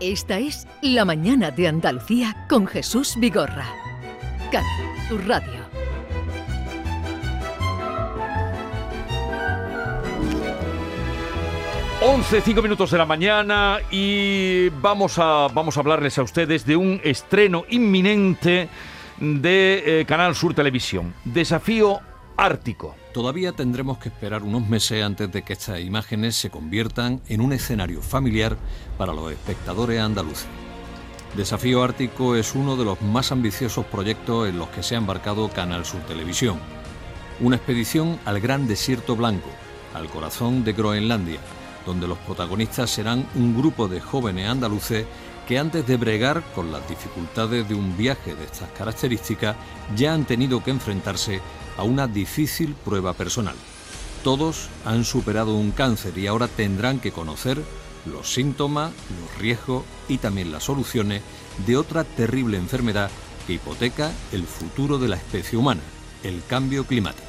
Esta es La Mañana de Andalucía con Jesús Vigorra. Canal Radio. 11, 5 minutos de la mañana y vamos a, vamos a hablarles a ustedes de un estreno inminente de eh, Canal Sur Televisión. Desafío Ártico. Todavía tendremos que esperar unos meses antes de que estas imágenes se conviertan en un escenario familiar para los espectadores andaluces. Desafío Ártico es uno de los más ambiciosos proyectos en los que se ha embarcado Canal Sur Televisión. Una expedición al gran desierto blanco, al corazón de Groenlandia, donde los protagonistas serán un grupo de jóvenes andaluces que antes de bregar con las dificultades de un viaje de estas características ya han tenido que enfrentarse a una difícil prueba personal. Todos han superado un cáncer y ahora tendrán que conocer los síntomas, los riesgos y también las soluciones de otra terrible enfermedad que hipoteca el futuro de la especie humana, el cambio climático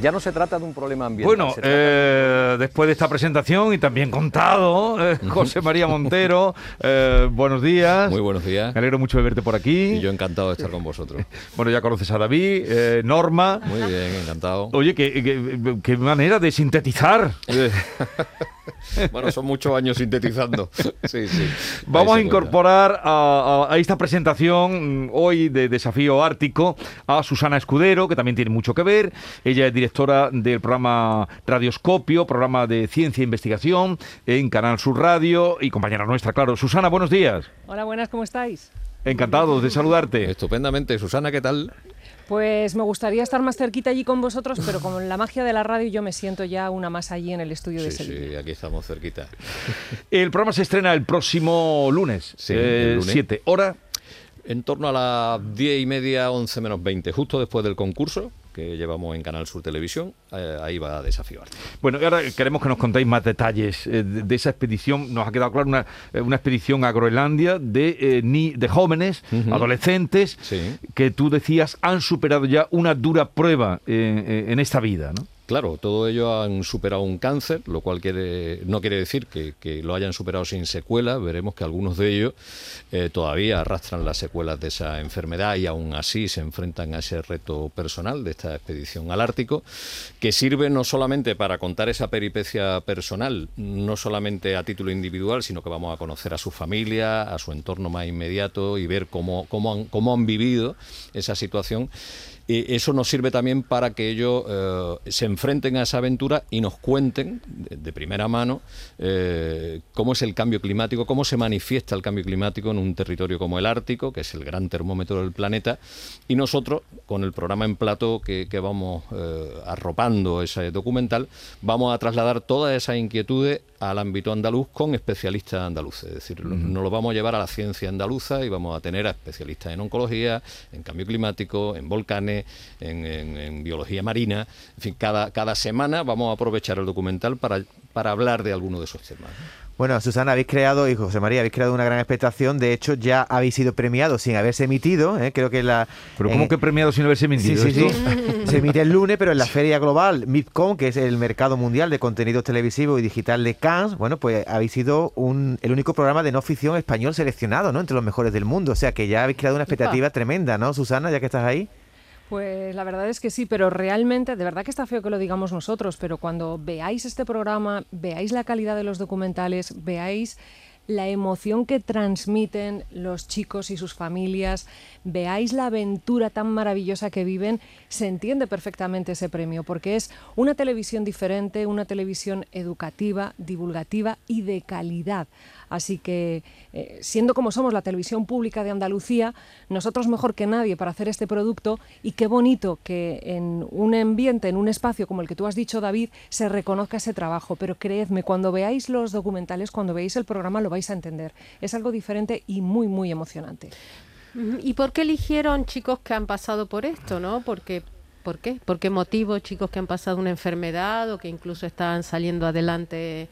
ya no se trata de un problema ambiental. Bueno, eh, después de esta presentación y también contado, eh, José María Montero, eh, buenos días. Muy buenos días. Me alegro mucho de verte por aquí. Y yo encantado de estar con vosotros. bueno, ya conoces a David, Norma. Muy bien, encantado. Oye, qué, qué manera de sintetizar. bueno, son muchos años sintetizando. Sí, sí. Vamos a incorporar a, esta presentación hoy de Desafío Ártico a Susana Escudero, que también tiene mucho que ver. Ella es directora del programa Radioscopio, programa de ciencia e investigación en Canal Sur Radio y compañera nuestra, claro. Susana, buenos días. Hola, buenas, ¿cómo estáis? Encantado de saludarte. Estupendamente. Susana, ¿qué tal? Pues me gustaría estar más cerquita allí con vosotros, pero con la magia de la radio yo me siento ya una más allí en el estudio de Sevilla. Sí, aquí estamos cerquita. El programa se estrena el próximo lunes, sí, el 7. ¿Hora? En torno a las 10 y media, 11 menos 20, justo después del concurso que llevamos en Canal Sur Televisión, eh, ahí va a desafiar. Bueno, ahora queremos que nos contéis más detalles eh, de, esa expedición. Nos ha quedado claro una, eh, una expedición a Groenlandia de, ni, de jóvenes, adolescentes, que tú decías han superado ya una dura prueba en esta vida, ¿no? Claro, todo ello han superado un cáncer, lo cual quiere, no quiere decir que, lo hayan superado sin secuelas. Veremos que algunos de ellos eh, todavía arrastran las secuelas de esa enfermedad y aún así se enfrentan a ese reto personal de esta expedición al Ártico, que sirve no solamente para contar esa peripecia personal, no solamente a título individual, sino que vamos a conocer a su familia, a su entorno más inmediato y ver cómo, han, cómo han vivido esa situación eso nos sirve también para que ellos eh, se enfrenten a esa aventura y nos cuenten de, primera mano eh, cómo es el cambio climático, cómo se manifiesta el cambio climático en un territorio como el Ártico, que es el gran termómetro del planeta, y nosotros, con el programa en plato que, vamos eh, arropando ese documental, vamos a trasladar todas esas inquietudes al ámbito andaluz con especialistas andaluces. Es decir, nos lo vamos a llevar a la ciencia andaluza y vamos a tener a especialistas en oncología, en cambio climático, en volcanes, en, biología marina. En fin, cada, cada semana vamos a aprovechar el documental para, para hablar de alguno de esos temas. Bueno, Susana, habéis creado, y José María, habéis creado una gran expectación. De hecho, ya habéis sido premiados sin haberse emitido. ¿eh? Creo que la. ¿Pero cómo que premiados sin haberse emitido? Sí, sí, sí. Se emite el lunes, pero en la Feria Global MIPCOM, que es el mercado mundial de contenidos televisivos y digital de Cannes, bueno, pues habéis sido un, el único programa de no ficción español seleccionado, ¿no? Entre los mejores del mundo. O sea que ya habéis creado una expectativa tremenda, ¿no, Susana, ya que estás ahí? Pues la verdad es que sí, pero realmente, de verdad que está feo que lo digamos nosotros, pero cuando veáis este programa, veáis la calidad de los documentales, veáis la emoción que transmiten los chicos y sus familias, veáis la aventura tan maravillosa que viven, se entiende perfectamente ese premio, porque es una televisión diferente, una televisión educativa, divulgativa y de calidad. Así que, eh, siendo como somos la televisión pública de Andalucía, nosotros mejor que nadie para hacer este producto y qué bonito que en un ambiente, en un espacio como el que tú has dicho, David, se reconozca ese trabajo. Pero creedme, cuando veáis los documentales, cuando veáis el programa, lo vais a entender. Es algo diferente y muy, muy emocionante. ¿Y por qué eligieron chicos que han pasado por esto, no? Porque ¿Por qué? ¿Por qué motivo chicos que han pasado una enfermedad o que incluso están saliendo adelante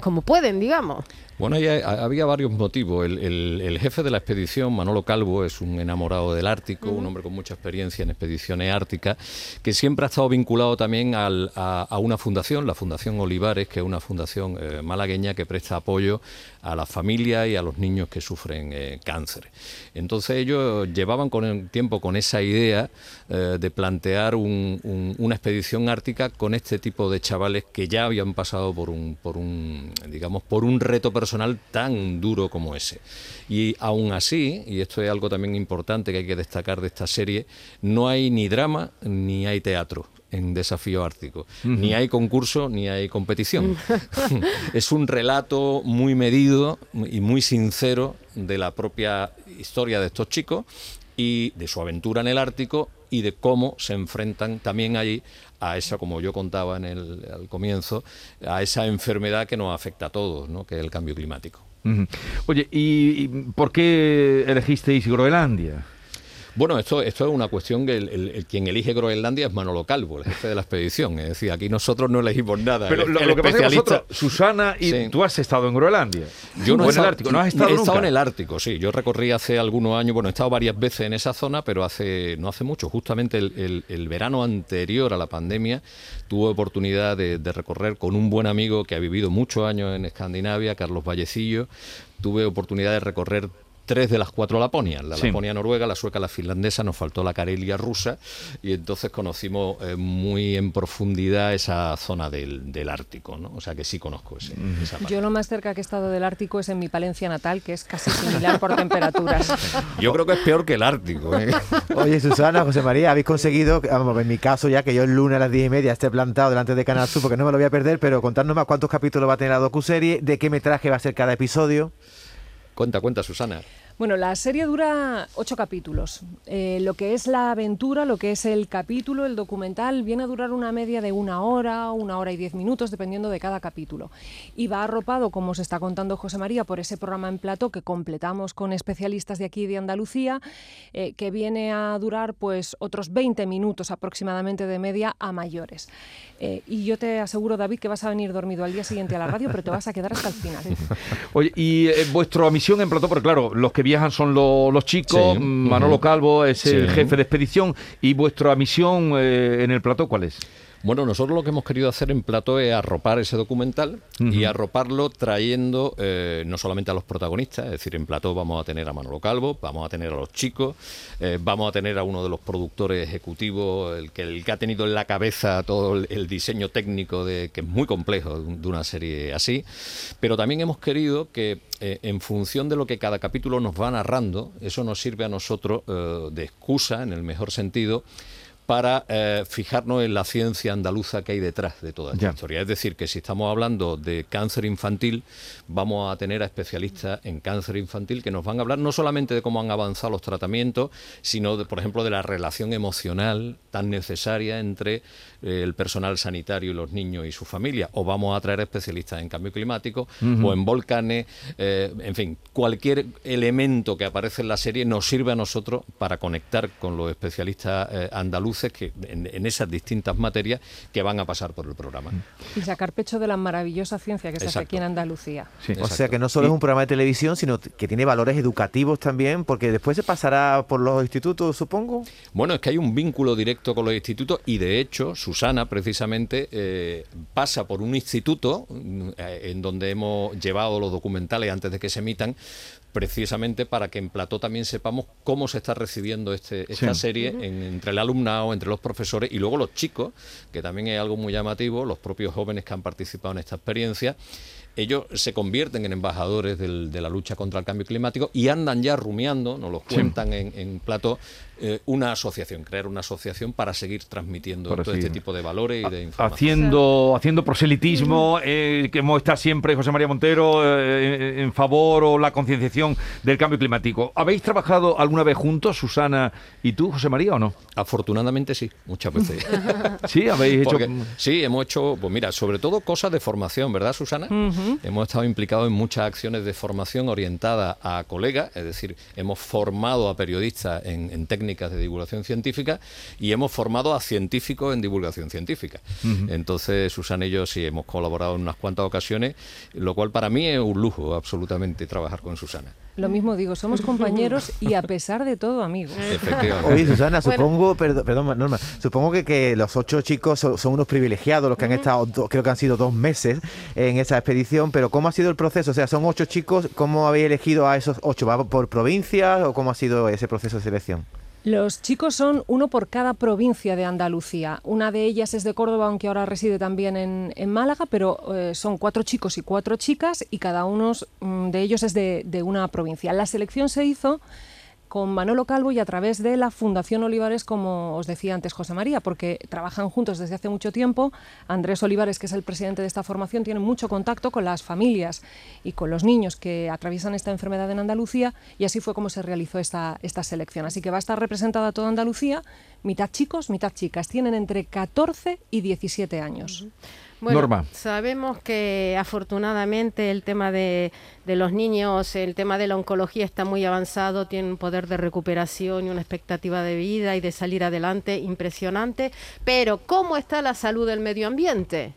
como pueden, digamos. Bueno, ya había varios motivos. El, el- el jefe de la expedición, Manolo Calvo, es un enamorado del Ártico, un hombre con mucha experiencia en expediciones árticas, que siempre ha estado vinculado también al- a, a una fundación, la Fundación Olivares, que es una fundación eh, malagueña que presta apoyo a las familias y a los niños que sufren eh, cáncer. Entonces ellos llevaban con el tiempo con esa idea eh, de plantear un- un- una expedición ártica con este tipo de chavales que ya habían pasado por un, por un, digamos, por un reto personal tan duro como ese. Y aún así, y esto es algo también importante que hay que destacar de esta serie, no hay ni drama ni hay teatro en Desafío Ártico. Ni hay concurso ni hay competición. es un relato muy medido y muy sincero de la propia historia de estos chicos y de su aventura en el Ártico y de cómo se enfrentan también allí a esa, como yo contaba en el, al comienzo, a esa enfermedad que nos afecta a todos, ¿no? que es el cambio climático. Oye, ¿y, y por qué elegisteis Groenlandia? Bueno, esto, esto es una cuestión que el, el- el quien elige Groenlandia es Manolo Calvo, el jefe de la expedición. Es decir, aquí nosotros no elegimos nada. Pero lo, lo que pasa es que vosotros, Susana, y Sí. tú has estado en Groenlandia. Yo no he en el estado- Ártico, no has estado he estado nunca. en el Ártico, sí. Yo recorrí hace algunos años, bueno, he estado varias veces en esa zona, pero hace no hace mucho, justamente el, el- el verano anterior a la pandemia, tuve oportunidad de, de recorrer con un buen amigo que ha vivido muchos años en Escandinavia, Carlos Vallecillo. Tuve oportunidad de recorrer tres de las cuatro Laponias, la Sí. Laponia noruega, la sueca, la finlandesa, nos faltó la Carelia rusa y entonces conocimos eh, muy en profundidad esa zona del, del Ártico, ¿no? O sea que sí conozco ese, esa parte. Yo lo más cerca que he estado del Ártico es en mi Palencia natal, que es casi similar por temperaturas. Yo creo que es peor que el Ártico. ¿eh? Oye, Susana, José María, habéis conseguido, vamos, en mi caso ya que yo el lunes a las 10 y media esté plantado delante de Canal Sur, porque no me lo voy a perder, pero contadnos más cuántos capítulos va a tener la docuserie, de qué metraje va a ser cada episodio. Cuenta, cuenta, Susana. Bueno, la serie dura ocho capítulos. Eh, lo que es la aventura, lo que es el capítulo, el documental, viene a durar una media de una hora, una hora y diez minutos, dependiendo de cada capítulo. Y va arropado, como se está contando José María, por ese programa en plato que completamos con especialistas de aquí de Andalucía, eh, que viene a durar pues otros 20 minutos aproximadamente de media a mayores. Eh, y yo te aseguro, David, que vas a venir dormido al día siguiente a la radio, pero te vas a quedar hasta el final. Oye, y vuestra misión en plató, porque claro, los que viajan son lo- los chicos, Sí, mm, Manolo. Calvo es el jefe de expedición, y vuestra misión eh, en el plató, ¿cuál es? Bueno, nosotros lo que hemos querido hacer en Plató es arropar ese documental y arroparlo trayendo eh, no solamente a los protagonistas, es decir, en Plató vamos a tener a Manolo Calvo, vamos a tener a los chicos, eh, vamos a tener a uno de los productores ejecutivos, el que, el que ha tenido en la cabeza todo el, el diseño técnico, de, que es muy complejo de un- de una serie así, pero también hemos querido que eh, en función de lo que cada capítulo nos va narrando, eso nos sirve a nosotros de excusa, en el mejor sentido, para eh, fijarnos en la ciencia andaluza que hay detrás de toda esta Ya. historia. Es decir, que si estamos hablando de cáncer infantil, vamos a tener a especialistas en cáncer infantil que nos van a hablar no solamente de cómo han avanzado los tratamientos, sino, de, por ejemplo, de la relación emocional tan necesaria entre eh, el personal sanitario y los niños y su familia. O vamos a traer especialistas en cambio climático o en volcanes. eh, en fin, cualquier elemento que aparece en la serie nos sirve a nosotros para conectar con los especialistas eh, andaluces que en, en esas distintas materias que van a pasar por el programa. Y sacar pecho de la maravillosa ciencia que se hace aquí en Andalucía. Sí. O sea que no solo es un programa de televisión, sino que tiene valores educativos también, porque después se pasará por los institutos, supongo. Bueno, es que hay un vínculo directo con los institutos y de hecho Susana precisamente eh, pasa por un instituto eh, en donde hemos llevado los documentales antes de que se emitan precisamente para que en plató también sepamos cómo se está recibiendo este, esta Sí. serie en- entre el alumnado, entre los profesores y luego los chicos, que también es algo muy llamativo, los propios jóvenes que han participado en esta experiencia. Ellos se convierten en embajadores del- de la lucha contra el cambio climático y andan ya rumiando, nos lo cuentan en, en plató, eh, una asociación, crear una asociación para seguir transmitiendo Para todo este tipo de valores y de información. Haciendo, haciendo proselitismo, eh, que hemos estado siempre, José María Montero, eh, en favor o la concienciación del cambio climático. ¿Habéis trabajado alguna vez juntos, Susana y tú, José María, o no? Afortunadamente sí, muchas veces. Sí, habéis hecho... Porque- sí, hemos hecho, pues mira, sobre todo cosas de formación, ¿verdad, Susana? hemos estado implicados en muchas acciones de formación orientada a colegas, es decir, hemos formado a periodistas en, en técnicas de divulgación científica y hemos formado a científicos en divulgación científica. Entonces, Susana y yo sí hemos colaborado en unas cuantas ocasiones, lo cual para mí es un lujo absolutamente trabajar con Susana. Lo mismo digo, somos compañeros y a pesar de todo amigos. Efectivamente. Oye, Susana, Bueno. supongo, perdón, perdón, Norma, supongo que, que los ocho chicos son, son unos privilegiados, los que han estado, do- creo que han sido dos meses en esa expedición, pero ¿cómo ha sido el proceso? O sea, son ocho chicos, ¿cómo habéis elegido a esos ocho? ¿Va por provincias o cómo ha sido ese proceso de selección? Los chicos son uno por cada provincia de Andalucía. Una de ellas es de Córdoba, aunque ahora reside también en, Málaga, pero eh, son cuatro chicos y cuatro chicas y cada uno mm, de ellos es de una provincia. La selección se hizo con Manolo Calvo y a través de la Fundación Olivares, como os decía antes José María, porque trabajan juntos desde hace mucho tiempo. Andrés Olivares, que es el presidente de esta formación, tiene mucho contacto con las familias y con los niños que atraviesan esta enfermedad en Andalucía y así fue como se realizó esta, esta selección. Así que va a estar representada toda Andalucía, mitad chicos, mitad chicas. Tienen entre 14 y 17 años. Bueno, Norma. sabemos que afortunadamente el tema de, de los niños, el tema de la oncología está muy avanzado, tiene un poder de recuperación y una expectativa de vida y de salir adelante impresionante. Pero, ¿cómo está la salud del medio ambiente?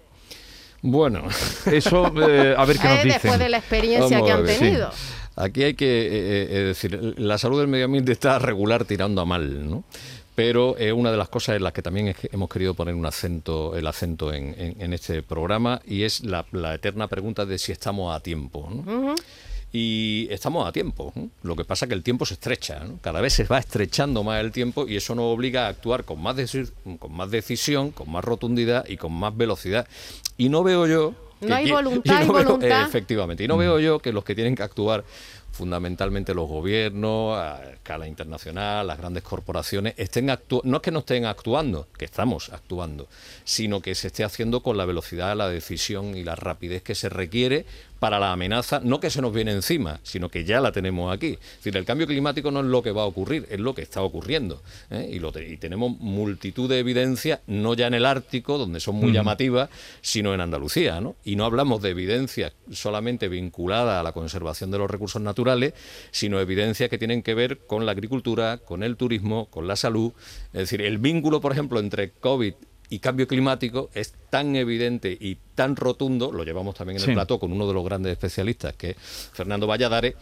Bueno, Eso, eh, a ver qué nos Eh, dicen. después de la experiencia Vamos que a han ver, sí. tenido. Aquí hay que eh, eh, decir, la salud del medio ambiente está regular tirando a mal, ¿no? Pero es una de las cosas en las que también hemos querido poner un acento, el acento en, en- en este programa y es la, la eterna pregunta de si estamos a tiempo. ¿no? Y estamos a tiempo. ¿no? Lo que pasa es que el tiempo se estrecha. ¿no? Cada vez se va estrechando más el tiempo y eso nos obliga a actuar con más, con más decisión, con más rotundidad y con más velocidad. Y no veo yo... No hay qui- voluntad, y hay veo- voluntad. efectivamente. Y no veo yo que los que tienen que actuar fundamentalmente los gobiernos, a escala internacional, las grandes corporaciones, estén actu- no es que no estén actuando, que estamos actuando, sino que se esté haciendo con la velocidad, la decisión y la rapidez que se requiere para la amenaza, no que se nos viene encima, sino que ya la tenemos aquí. Es decir, el cambio climático no es lo que va a ocurrir, es lo que está ocurriendo. ¿eh? Y, lo te- y tenemos multitud de evidencias, no ya en el Ártico, donde son muy llamativas, sino en Andalucía. ¿no? Y no hablamos de evidencias solamente vinculadas a la conservación de los recursos naturales, sino evidencias que tienen que ver con la agricultura, con el turismo, con la salud. Es decir, el vínculo, por ejemplo, entre COVID y cambio climático es tan evidente y tan rotundo, lo llevamos también en Sí. el plató con uno de los grandes especialistas, que es Fernando Valladares,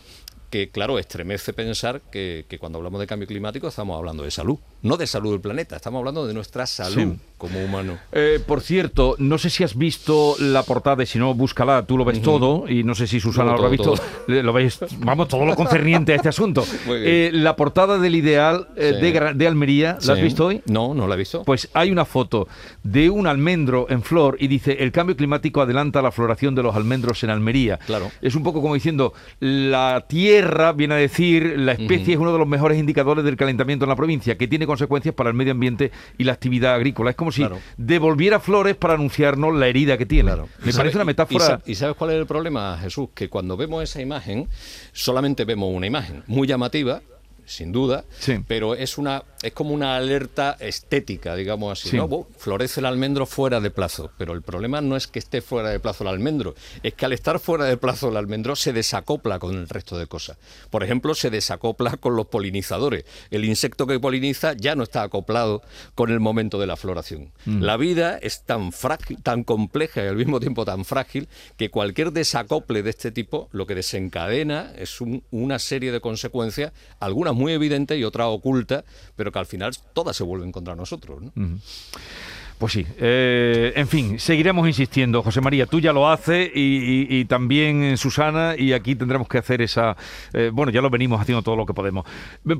que claro, estremece pensar que, que cuando hablamos de cambio climático estamos hablando de salud, no de salud del planeta, estamos hablando de nuestra salud Sí. como humanos. Eh, por cierto, no sé si has visto la portada, y si no, búscala, tú lo ves todo, y no sé si Susana No, lo ha visto, lo veis, vamos, todo lo concerniente a este asunto. Eh, la portada del Ideal eh, Sí. de, Almería, ¿la has Sí. visto hoy? No, no la he visto. Pues hay una foto de un almendro en flor y dice el cambio climático adelanta la floración de los almendros en Almería. Claro. Es un poco como diciendo la tierra viene a decir la especie es uno de los mejores indicadores del calentamiento en la provincia que tiene consecuencias para el medio ambiente y la actividad agrícola. Es como si Claro. devolviera flores para anunciarnos la herida que tiene. Claro. Me ¿Y sabe- parece una metáfora. Y, ¿y sabes cuál es el problema, Jesús? Que cuando vemos esa imagen, solamente vemos una imagen muy llamativa, sin duda, Sí. pero es una es como una alerta estética, digamos así. Sí. ¿no? Bu, florece el almendro fuera de plazo, pero el problema no es que esté fuera de plazo el almendro, es que al estar fuera de plazo el almendro se desacopla con el resto de cosas. Por ejemplo, se desacopla con los polinizadores. El insecto que poliniza ya no está acoplado con el momento de la floración. La vida es tan frágil, tan compleja y al mismo tiempo tan frágil que cualquier desacople de este tipo lo que desencadena es un- una serie de consecuencias, algunas muy evidentes y otras ocultas, pero que al final todas se vuelven contra nosotros. ¿no? Pues sí, eh, en fin, seguiremos insistiendo. José María, tú ya lo haces y, y- y también eh, Susana y aquí tendremos que hacer esa... eh, bueno, ya lo venimos haciendo todo lo que podemos.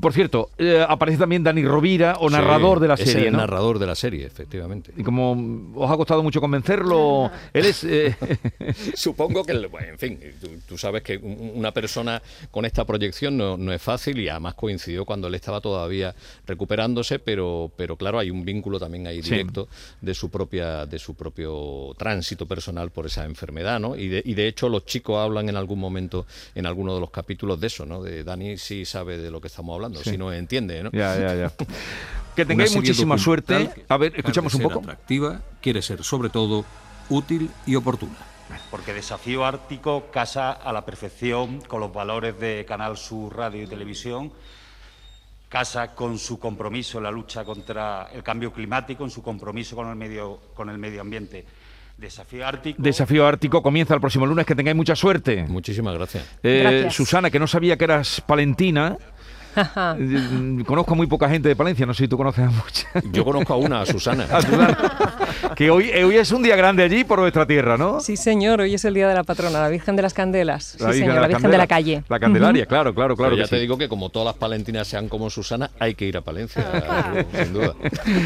Por cierto, eh, aparece también Dani Rovira o Sí, narrador de la es serie, el ¿no? narrador de la serie, efectivamente. Y como os ha costado mucho convencerlo, él es... eh, Supongo que, bueno, en fin, tú, tú sabes que un- una persona con esta proyección no, no es fácil y además coincidió cuando él estaba todavía recuperándose, pero, pero claro, hay un vínculo también ahí Sí. De su propia, de su propio tránsito personal por esa enfermedad, ¿no? Y de, y de hecho los chicos hablan en algún momento, en alguno de los capítulos de eso, ¿no? De Dani sí sabe de lo que estamos hablando, Sí. si no entiende, ¿no? ya, ya, ya. Que tengáis muchísima suerte. A ver, escuchamos un poco. atractiva, quiere ser sobre todo útil y oportuna. porque Desafío Ártico casa a la perfección con los valores de Canal Sur Radio y Televisión, casa con su compromiso en la lucha contra el cambio climático, en su compromiso con el medio, con el medio ambiente. Desafío Ártico. Desafío Ártico comienza el próximo lunes. Que tengáis mucha suerte. Muchísimas gracias. Eh, Gracias. Susana, que no sabía que eras palentina. Eh, Conozco a muy poca gente de Palencia, no sé si tú conoces a mucha. Yo conozco a una, a Susana. A Susana. que hoy, eh, hoy es un día grande allí por nuestra tierra, ¿no? Sí, señor, hoy es el día de la patrona, la Virgen de las Candelas. Sí, Virgen señor, de la Virgen de la calle. La Candelaria, claro, claro, claro. Pero ya te sí. digo que como todas las palentinas sean como Susana, hay que ir a Palencia, sin duda.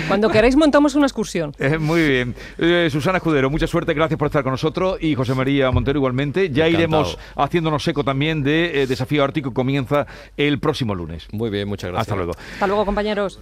Cuando queráis montamos una excursión. Eh, muy bien. Eh, Susana Escudero, mucha suerte, gracias por estar con nosotros. Y José María Montero igualmente. Ya Encantado. iremos haciéndonos eco también de eh, Desafío Ártico que comienza el próximo lunes. Muy bien, muchas gracias. Hasta luego. Hasta luego, compañeros.